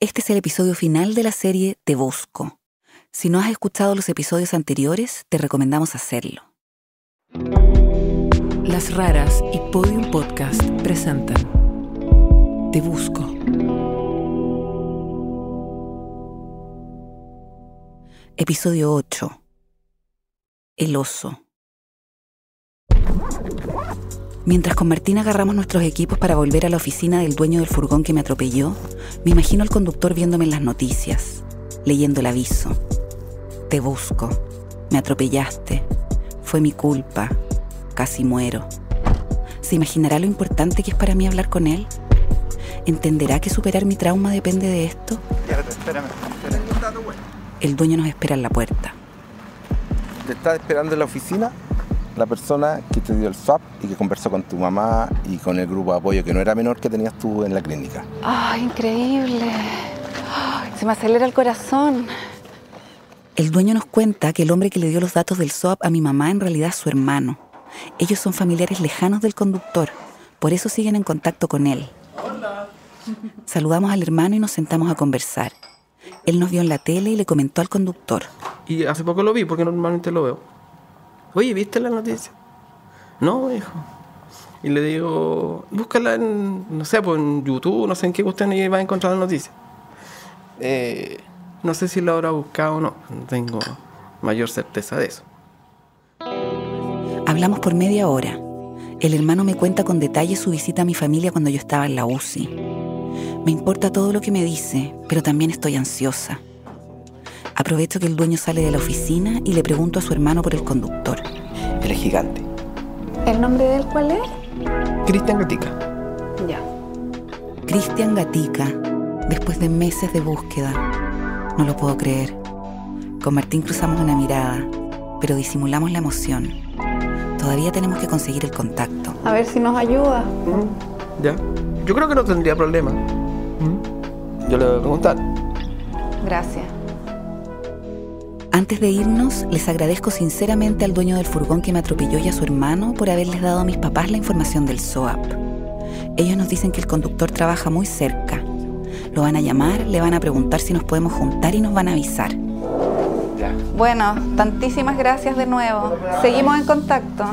Este es el episodio final de la serie Te Busco. Si no has escuchado los episodios anteriores, te recomendamos hacerlo. Las Raras y Podium Podcast presentan Te Busco. Episodio 8. El oso. Mientras con Martín agarramos nuestros equipos para volver a la oficina del dueño del furgón que me atropelló, me imagino al conductor viéndome en las noticias, leyendo el aviso. Te busco. Me atropellaste. Fue mi culpa. Casi muero. ¿Se imaginará lo importante que es para mí hablar con él? ¿Entenderá que superar mi trauma depende de esto? El dueño nos espera en la puerta. Te está esperando en la oficina la persona que te dio el swap y que conversó con tu mamá y con el grupo de apoyo que no era menor que tenías tú en la clínica. ¡Ay, increíble! Ay, se me acelera el corazón. El dueño nos cuenta que el hombre que le dio los datos del SOAP a mi mamá en realidad es su hermano. Ellos son familiares lejanos del conductor, por eso siguen en contacto con él. Saludamos al hermano y nos sentamos a conversar. Él nos vio en la tele y le comentó al conductor. Y hace poco lo vi porque normalmente lo veo. Oye, ¿viste la noticia? No, hijo. Y le digo, búscala en, no sé, pues YouTube, no sé en qué usted va a encontrar la noticia. Eh, no sé si lo habrá buscado o no, no tengo mayor certeza de eso. Hablamos por media hora. El hermano me cuenta con detalle su visita a mi familia cuando yo estaba en la UCI. Me importa todo lo que me dice, pero también estoy ansiosa. Aprovecho que el dueño sale de la oficina y le pregunto a su hermano por el conductor. Él es gigante. ¿El nombre de él cuál es? Cristian Gatica. Ya. Cristian Gatica, después de meses de búsqueda. No lo puedo creer. Con Martín cruzamos una mirada, pero disimulamos la emoción. Todavía tenemos que conseguir el contacto. A ver si nos ayuda. Mm, Ya. Yo creo que no tendría problema. Mm. Yo le voy a preguntar. Gracias. Antes de irnos, les agradezco sinceramente al dueño del furgón que me atropelló y a su hermano por haberles dado a mis papás la información del SOAP. Ellos nos dicen que el conductor trabaja muy cerca. Lo van a llamar, le van a preguntar si nos podemos juntar y nos van a avisar. Bueno, tantísimas gracias de nuevo. Seguimos en contacto.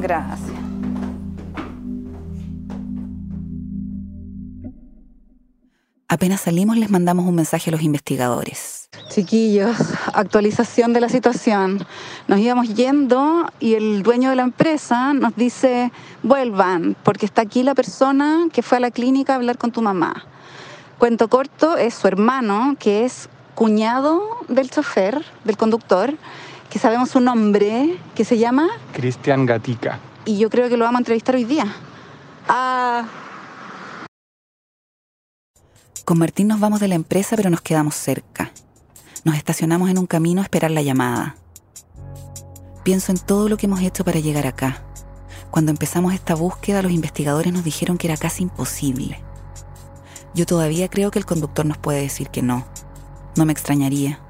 Gracias. Apenas salimos les mandamos un mensaje a los investigadores. Chiquillos, actualización de la situación. Nos íbamos yendo y el dueño de la empresa nos dice, vuelvan, porque está aquí la persona que fue a la clínica a hablar con tu mamá. Cuento corto, es su hermano, que es cuñado del chofer, del conductor, que sabemos su nombre, que se llama, Cristian Gatica. y yo creo que lo vamos a entrevistar hoy día. Ah, Con Martín nos vamos de la empresa, pero nos quedamos cerca. Nos estacionamos en un camino a esperar la llamada. Pienso en todo lo que hemos hecho para llegar acá. Cuando empezamos esta búsqueda, los investigadores nos dijeron que era casi imposible. Yo todavía creo que el conductor nos puede decir que no. No me extrañaría.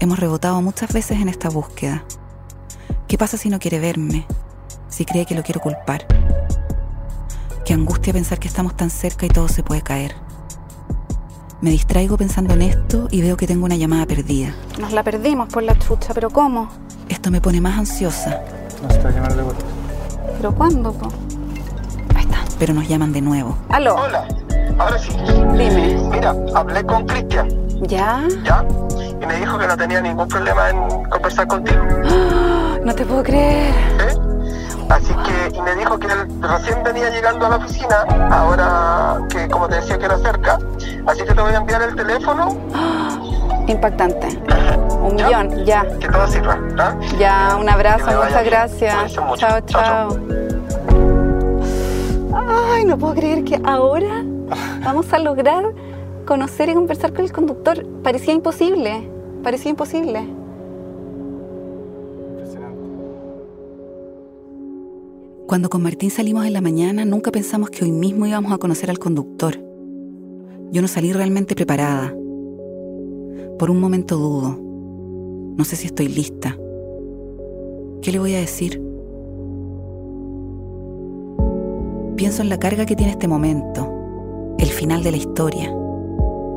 Hemos rebotado muchas veces en esta búsqueda. ¿Qué pasa si no quiere verme? Si cree que lo quiero culpar. Qué angustia pensar que estamos tan cerca y todo se puede caer. Me distraigo pensando en esto y veo que tengo una llamada perdida. nos la perdimos por la chucha, pero ¿cómo? Esto me pone más ansiosa, Nos está llamando de vuelta. ¿Pero cuándo, po? Ahí está. pero nos llaman de nuevo. Aló, Hola, ahora sí. dime. Mira, hablé con Cristian, ¿Ya? ¿ya? Y me dijo que no tenía ningún problema en conversar contigo. No te puedo creer. ¿eh? Así que, y me dijo que él recién venía llegando a la oficina, ahora que como te decía que era cerca, así que te voy a enviar el teléfono, Impactante. Un ¿Ya? millón, ya. que todo sirva, ¿ah? Ya, un abrazo, muchas bien. gracias. Chao, Chao, chao. Ay, no puedo creer que ahora vamos a lograr conocer y conversar con el conductor. Parecía imposible, parecía imposible. Cuando con Martín salimos en la mañana, nunca pensamos que hoy mismo íbamos a conocer al conductor. Yo no salí realmente preparada. Por un momento dudo. No sé si estoy lista. ¿Qué le voy a decir? Pienso en la carga que tiene este momento, el final de la historia.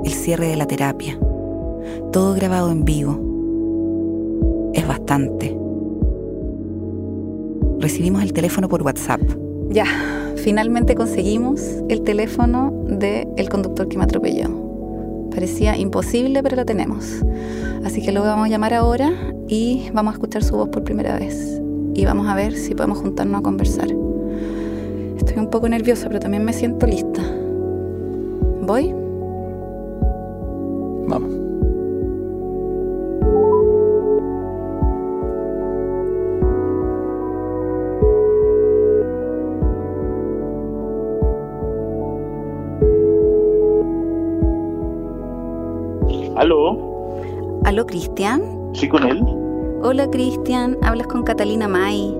el cierre de la terapia. Todo grabado en vivo. Es bastante. Recibimos el teléfono por WhatsApp. Ya, finalmente conseguimos el teléfono del conductor que me atropelló. Parecía imposible, pero lo tenemos. Así que lo vamos a llamar ahora y vamos a escuchar su voz por primera vez. Y vamos a ver si podemos juntarnos a conversar. Estoy un poco nerviosa, pero también me siento lista. ¿Voy? Cristian? ¿Sí con él? Hola, Cristian. Hablas con Catalina May.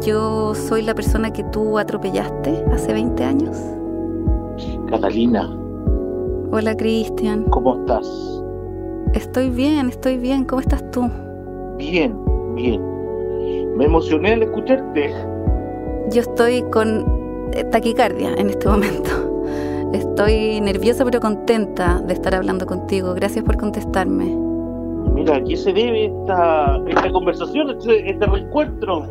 Yo soy la persona que tú atropellaste hace 20 años. Catalina, Hola, Cristian. ¿cómo estás? Estoy bien, estoy bien. ¿Cómo estás tú? Bien, bien. Me emocioné al escucharte. Yo estoy con eh, taquicardia en este momento. Estoy nerviosa pero contenta de estar hablando contigo. Gracias por contestarme. Mira, ¿a qué se debe esta, esta conversación, este, este reencuentro?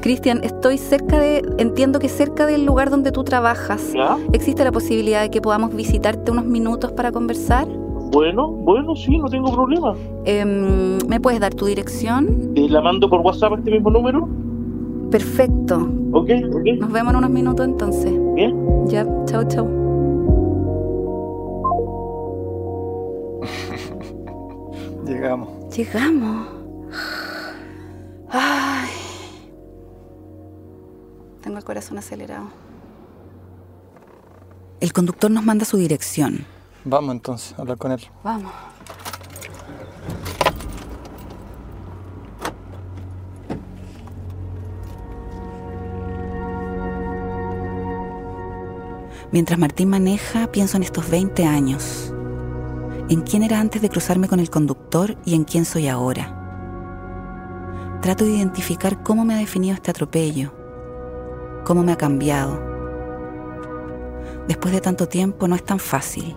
Cristian, estoy cerca de, entiendo que cerca del lugar donde tú trabajas. ¿Ya? ¿Existe la posibilidad de que podamos visitarte unos minutos para conversar? Bueno, bueno, sí, no tengo problema. Em, ¿Me puedes dar tu dirección? Te la mando por WhatsApp a este mismo número. Perfecto. ¿Ok? ¿Ok? Nos vemos en unos minutos entonces. Bien. Ya, chao, chao. Llegamos. Llegamos. Ay. Tengo el corazón acelerado. El conductor nos manda su dirección. Vamos entonces a hablar con él. Vamos. Mientras Martín maneja, pienso en estos 20 años. En quién era antes de cruzarme con el conductor y en quién soy ahora. Trato de identificar cómo me ha definido este atropello, cómo me ha cambiado. Después de tanto tiempo no es tan fácil.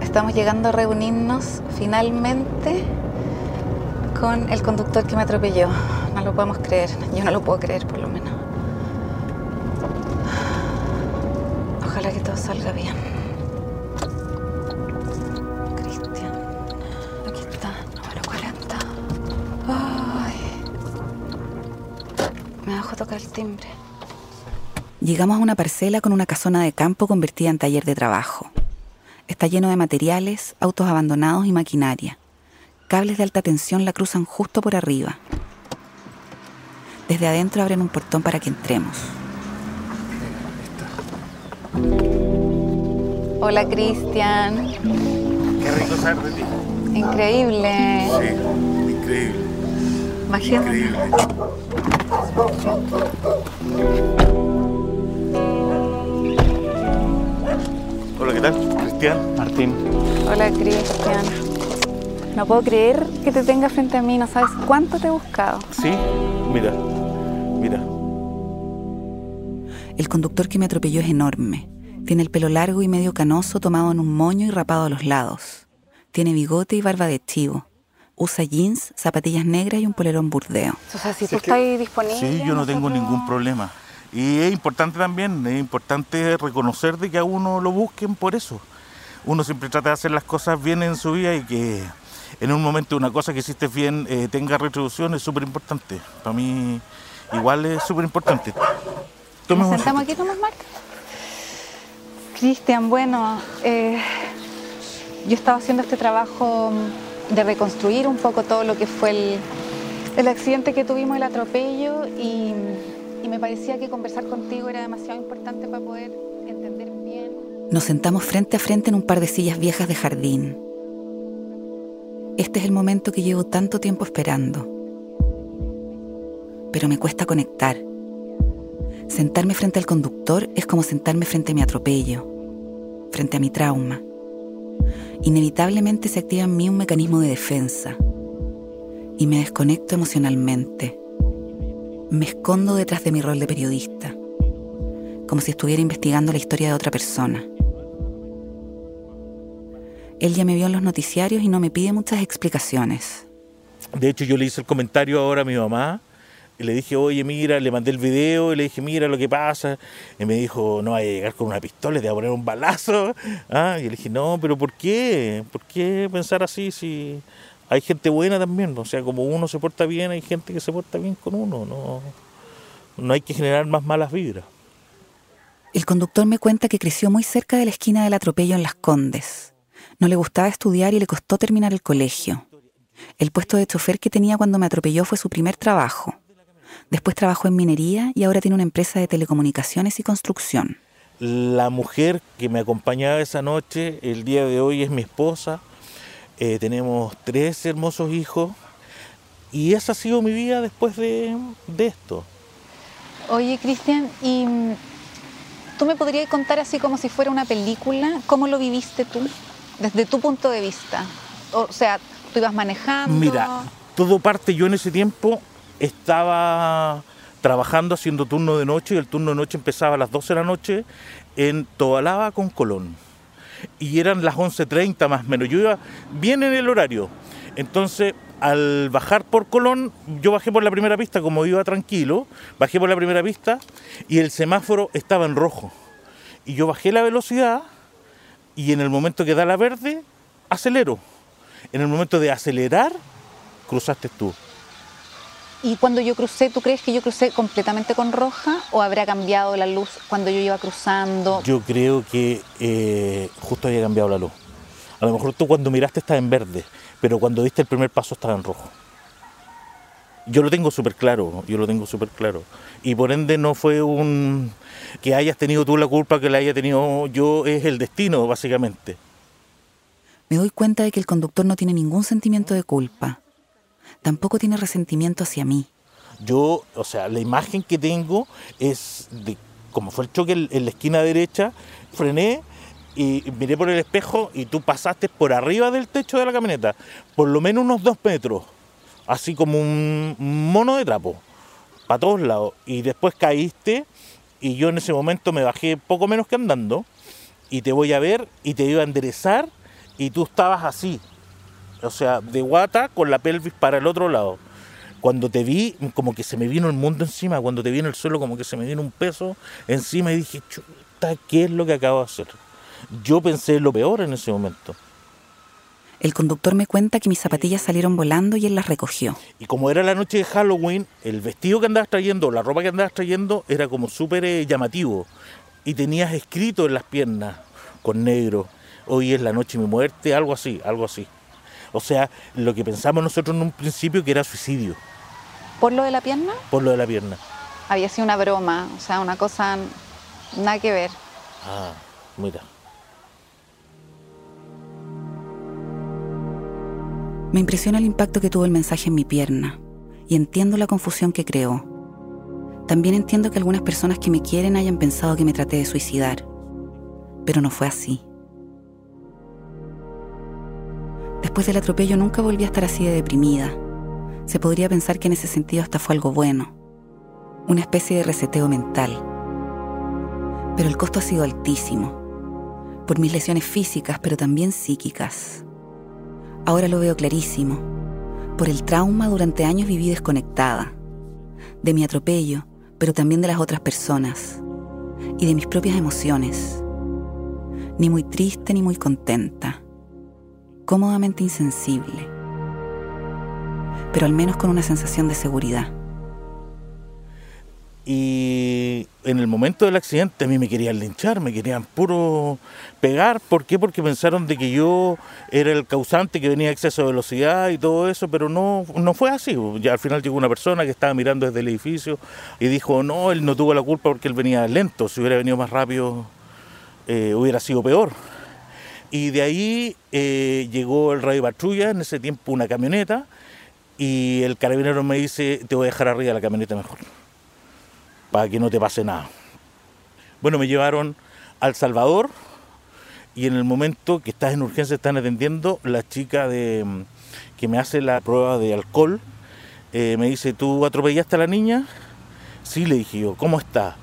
Estamos llegando a reunirnos finalmente con el conductor que me atropelló. No lo podemos creer. Yo no lo puedo creer, por lo menos. Ojalá que todo salga bien. Me bajo a tocar el timbre. Llegamos a una parcela con una casona de campo convertida en taller de trabajo. Está lleno de materiales, autos abandonados y maquinaria. Cables de alta tensión la cruzan justo por arriba. Desde adentro abren un portón para que entremos. Hola, Cristian. Qué rico saber de ti. Increíble. Sí, increíble. Imagínate. Increíble. Hola, ¿qué tal? Cristian. Martín, Hola, Cristian. No puedo creer que te tenga frente a mí. No sabes cuánto te he buscado. Sí, mira, mira. El conductor que me atropelló es enorme. Tiene el pelo largo y medio canoso tomado en un moño y rapado a los lados. Tiene bigote y barba de chivo. Usa jeans, zapatillas negras y un polerón burdeo. O sea, si tú estás disponible. Sí, yo no tengo ningún problema. Y es importante también, es importante reconocer de que a uno lo busquen por eso. Uno siempre trata de hacer las cosas bien en su vida y que en un momento una cosa que hiciste bien eh, tenga retribución es súper importante. Para mí igual es súper importante. ¿Nos sentamos aquí, Tomás Marc? Cristian, bueno, eh, yo estaba haciendo este trabajo de reconstruir un poco todo lo que fue el, accidente que tuvimos, el atropello, y, y me parecía que conversar contigo era demasiado importante para poder entender bien. Nos sentamos frente a frente en un par de sillas viejas de jardín. Este es el momento que llevo tanto tiempo esperando. Pero me cuesta conectar. Sentarme frente al conductor es como sentarme frente a mi atropello, frente a mi trauma inevitablemente se activa en mí un mecanismo de defensa y me desconecto emocionalmente. Me escondo detrás de mi rol de periodista, como si estuviera investigando la historia de otra persona. Él ya me vio en los noticiarios y no me pide muchas explicaciones. De hecho, yo le hice el comentario ahora a mi mamá y le dije, oye, mira, le mandé el video y le dije, mira lo que pasa. Y me dijo, no, hay a llegar con una pistola, te voy a poner un balazo. Ah, y le dije, no, pero ¿por qué? ¿Por qué pensar así si hay gente buena también? O sea, como uno se porta bien, hay gente que se porta bien con uno. No, no hay que generar más malas vibras. El conductor me cuenta que creció muy cerca de la esquina del atropello en Las Condes. No le gustaba estudiar y le costó terminar el colegio. El puesto de chofer que tenía cuando me atropelló fue su primer trabajo. Después trabajó en minería y ahora tiene una empresa de telecomunicaciones y construcción. La mujer que me acompañaba esa noche, el día de hoy es mi esposa. Eh, tenemos tres hermosos hijos y esa ha sido mi vida después de, de esto. Oye, Cristian, ¿y mm, tú me podrías contar así como si fuera una película? ¿Cómo lo viviste tú? Desde tu punto de vista. O sea, tú ibas manejando. Mira, todo parte, yo en ese tiempo estaba trabajando haciendo turno de noche y el turno de noche empezaba a las 12 de la noche en Tobalaba con Colón. Y eran las 11.30 más o menos. Yo iba bien en el horario. Entonces, al bajar por Colón, yo bajé por la primera pista como iba tranquilo, bajé por la primera pista y el semáforo estaba en rojo. Y yo bajé la velocidad y en el momento que da la verde, acelero. En el momento de acelerar, cruzaste tú. Y cuando yo crucé, ¿tú crees que yo crucé completamente con roja o habrá cambiado la luz cuando yo iba cruzando? Yo creo que eh, justo había cambiado la luz. A lo mejor tú cuando miraste estaba en verde, pero cuando diste el primer paso estaba en rojo. Yo lo tengo súper claro, yo lo tengo súper claro. Y por ende no fue un que hayas tenido tú la culpa, que la haya tenido yo, es el destino, básicamente. Me doy cuenta de que el conductor no tiene ningún sentimiento de culpa. Tampoco tiene resentimiento hacia mí. Yo, o sea, la imagen que tengo es de como fue el choque en la esquina derecha, frené y miré por el espejo y tú pasaste por arriba del techo de la camioneta, por lo menos unos dos metros, así como un mono de trapo, para todos lados. Y después caíste y yo en ese momento me bajé poco menos que andando y te voy a ver y te iba a enderezar y tú estabas así, o sea, de guata con la pelvis para el otro lado. Cuando te vi, como que se me vino el mundo encima, cuando te vi en el suelo, como que se me vino un peso encima y dije, chuta, ¿qué es lo que acabo de hacer? Yo pensé lo peor en ese momento. El conductor me cuenta que mis zapatillas salieron volando y él las recogió. Y como era la noche de Halloween, el vestido que andabas trayendo, la ropa que andabas trayendo, era como súper eh, llamativo. Y tenías escrito en las piernas, con negro, hoy es la noche de mi muerte, algo así, algo así. O sea, lo que pensamos nosotros en un principio que era suicidio, ¿Por lo de la pierna? por lo de la pierna. Había sido una broma, o sea, una cosa nada que ver. Ah, mira. Me impresiona el impacto que tuvo el mensaje en mi pierna y entiendo la confusión que creó. También entiendo que algunas personas que me quieren hayan pensado que me traté de suicidar, pero no fue así. Después del atropello nunca volví a estar así de deprimida. Se podría pensar que en ese sentido hasta fue algo bueno, una especie de reseteo mental. Pero el costo ha sido altísimo, por mis lesiones físicas, pero también psíquicas. Ahora lo veo clarísimo. Por el trauma durante años viví desconectada. De mi atropello, pero también de las otras personas. Y de mis propias emociones. Ni muy triste ni muy contenta. Cómodamente insensible. Pero al menos con una sensación de seguridad. Y en el momento del accidente a mí me querían linchar, me querían puro pegar. ¿Por qué? Porque pensaron de que yo era el causante, que venía a exceso de velocidad y todo eso, pero no, no fue así. Ya al final llegó una persona que estaba mirando desde el edificio y dijo, no, él no tuvo la culpa porque él venía lento. Si hubiera venido más rápido eh, hubiera sido peor. Y de ahí eh, llegó el radio patrulla, en ese tiempo una camioneta, y el carabinero me dice, te voy a dejar arriba de la camioneta mejor para que no te pase nada. Bueno, me llevaron al Salvador y en el momento que estás en urgencia están atendiendo, la chica de, que me hace la prueba de alcohol eh, me dice, ¿tú atropellaste a la niña? Sí, le dije yo, ¿cómo está?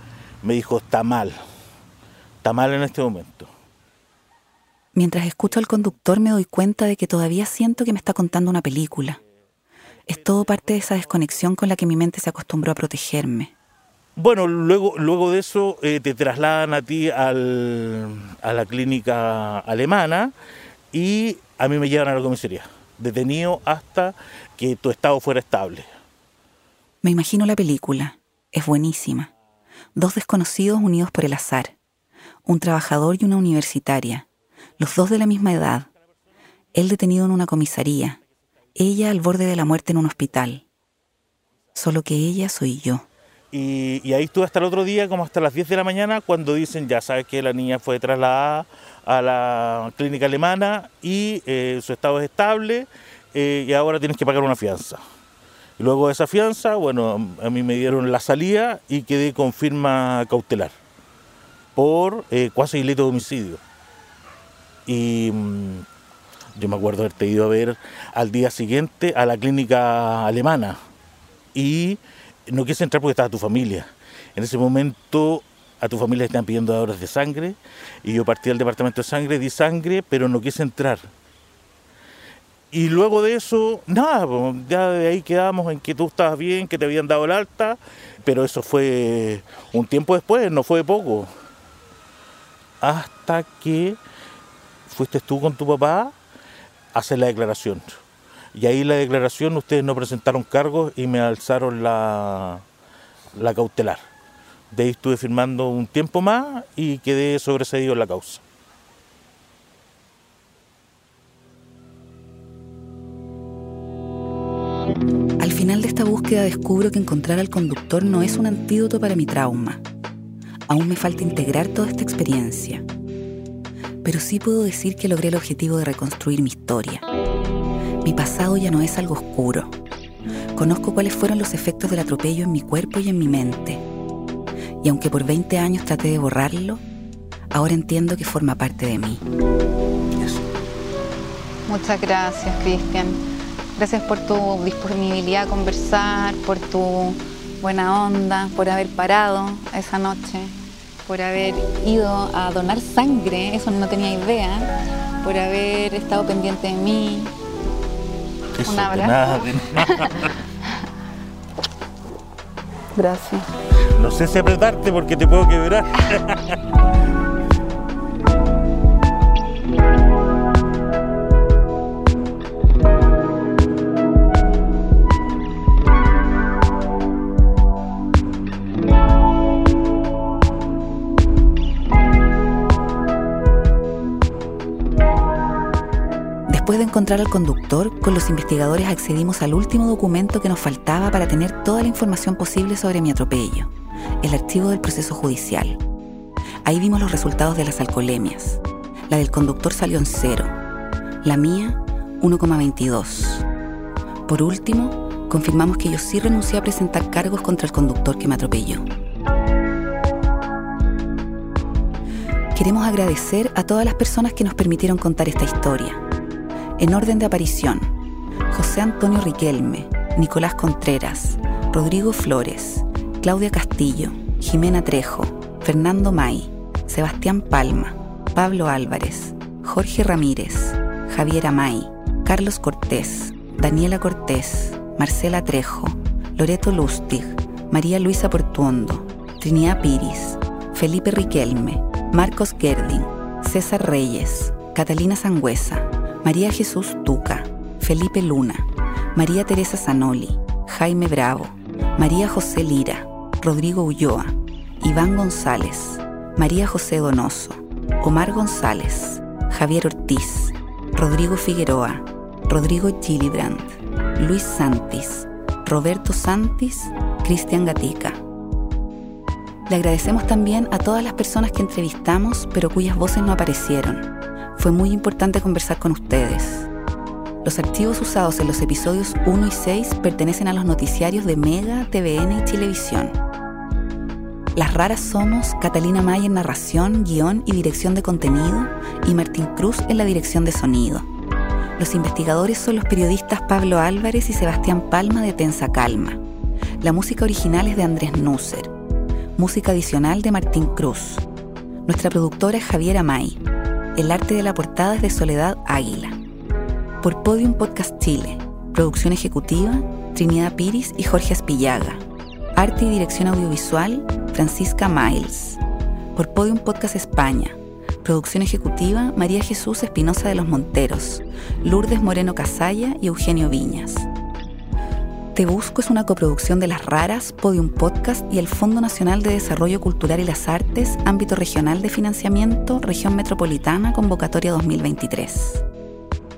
Me dijo, está mal, está mal en este momento. Mientras escucho al conductor me doy cuenta de que todavía siento que me está contando una película. Es todo parte de esa desconexión con la que mi mente se acostumbró a protegerme. Bueno, luego, luego de eso eh, te trasladan a ti al- a la clínica alemana y a mí me llevan a la comisaría, detenido hasta que tu estado fuera estable. Me imagino la película. Es buenísima. Dos desconocidos unidos por el azar. Un trabajador y una universitaria. Los dos de la misma edad. Él detenido en una comisaría. Ella al borde de la muerte en un hospital. Solo que ella soy yo. Y, ahí estuve hasta el otro día, como hasta las 10 de la mañana, cuando dicen, ya sabes que la niña fue trasladada a la clínica alemana y eh, su estado es estable eh, y ahora tienes que pagar una fianza. Y luego de esa fianza, bueno, a mí me dieron la salida y quedé con firma cautelar por eh, cuasi delito de homicidio. Y mm, yo me acuerdo haberte ido a ver al día siguiente a la clínica alemana y no quise entrar porque estaba tu familia. En ese momento a tu familia le estaban pidiendo horas de sangre y yo partí al departamento de sangre, di sangre, pero no quise entrar. Y luego de eso, nada, ya de ahí quedamos en que tú estabas bien, que te habían dado el alta, pero eso fue un tiempo después, no fue poco. Hasta que fuiste tú con tu papá a hacer la declaración. Y ahí la declaración ustedes no presentaron cargos y me alzaron la, la cautelar. De ahí estuve firmando un tiempo más y quedé sobreseído en la causa. Al final de esta búsqueda descubro que encontrar al conductor no es un antídoto para mi trauma. Aún me falta integrar toda esta experiencia. Pero sí puedo decir que logré el objetivo de reconstruir mi historia. Mi pasado ya no es algo oscuro. Conozco cuáles fueron los efectos del atropello en mi cuerpo y en mi mente. Y aunque por 20 años traté de borrarlo, ahora entiendo que forma parte de mí. Muchas gracias, Cristian. Gracias por tu disponibilidad a conversar, por tu buena onda, por haber parado esa noche, por haber ido a donar sangre, eso no tenía idea, por haber estado pendiente de mí. Eso, Un de abrazo. nada, de nada. Gracias. No sé si apretarte porque te puedo quebrar. encontrar al conductor, con los investigadores accedimos al último documento que nos faltaba para tener toda la información posible sobre mi atropello, el archivo del proceso judicial. Ahí vimos los resultados de las alcoholemias. La del conductor salió en cero, la mía 1,22. Por último, confirmamos que yo sí renuncié a presentar cargos contra el conductor que me atropelló. Queremos agradecer a todas las personas que nos permitieron contar esta historia. En orden de aparición, José Antonio Riquelme, Nicolás Contreras, Rodrigo Flores, Claudia Castillo, Jimena Trejo, Fernando May, Sebastián Palma, Pablo Álvarez, Jorge Ramírez, Javier Amay, Carlos Cortés, Daniela Cortés, Marcela Trejo, Loreto Lustig, María Luisa Portuondo, Trinidad Piris, Felipe Riquelme, Marcos Gerding, César Reyes, Catalina Sangüesa, María Jesús Tuca, Felipe Luna, María Teresa Zanoli, Jaime Bravo, María José Lira, Rodrigo Ulloa, Iván González, María José Donoso, Omar González, Javier Ortiz, Rodrigo Figueroa, Rodrigo Gillibrand, Luis Santis, Roberto Santis, Cristian Gatica. Le agradecemos también a todas las personas que entrevistamos, pero cuyas voces no aparecieron. Fue muy importante conversar con ustedes. Los archivos usados en los episodios 1 y 6 pertenecen a los noticiarios de Mega, TVN y Televisión. Las raras somos Catalina May en narración, guion y dirección de contenido y Martín Cruz en la dirección de sonido. Los investigadores son los periodistas Pablo Álvarez y Sebastián Palma de Tensa Calma. La música original es de Andrés Nusser. Música adicional de Martín Cruz. Nuestra productora es Javiera May. El arte de la portada es de Soledad Águila. Por Podium Podcast Chile. Producción ejecutiva, Trinidad Piris y Jorge Aspillaga. Arte y dirección audiovisual, Francisca Miles. Por Podium Podcast España. Producción ejecutiva, María Jesús Espinosa de los Monteros, Lourdes Moreno Casalla y Eugenio Viñas. Te Busco es una coproducción de Las Raras, Podium Podcast y el Fondo Nacional de Desarrollo Cultural y las Artes, ámbito regional de financiamiento, región metropolitana, convocatoria 2023.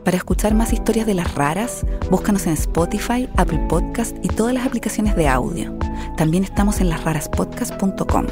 Para escuchar más historias de Las Raras, búscanos en Spotify, Apple Podcast y todas las aplicaciones de audio. También estamos en lasraraspodcast.com.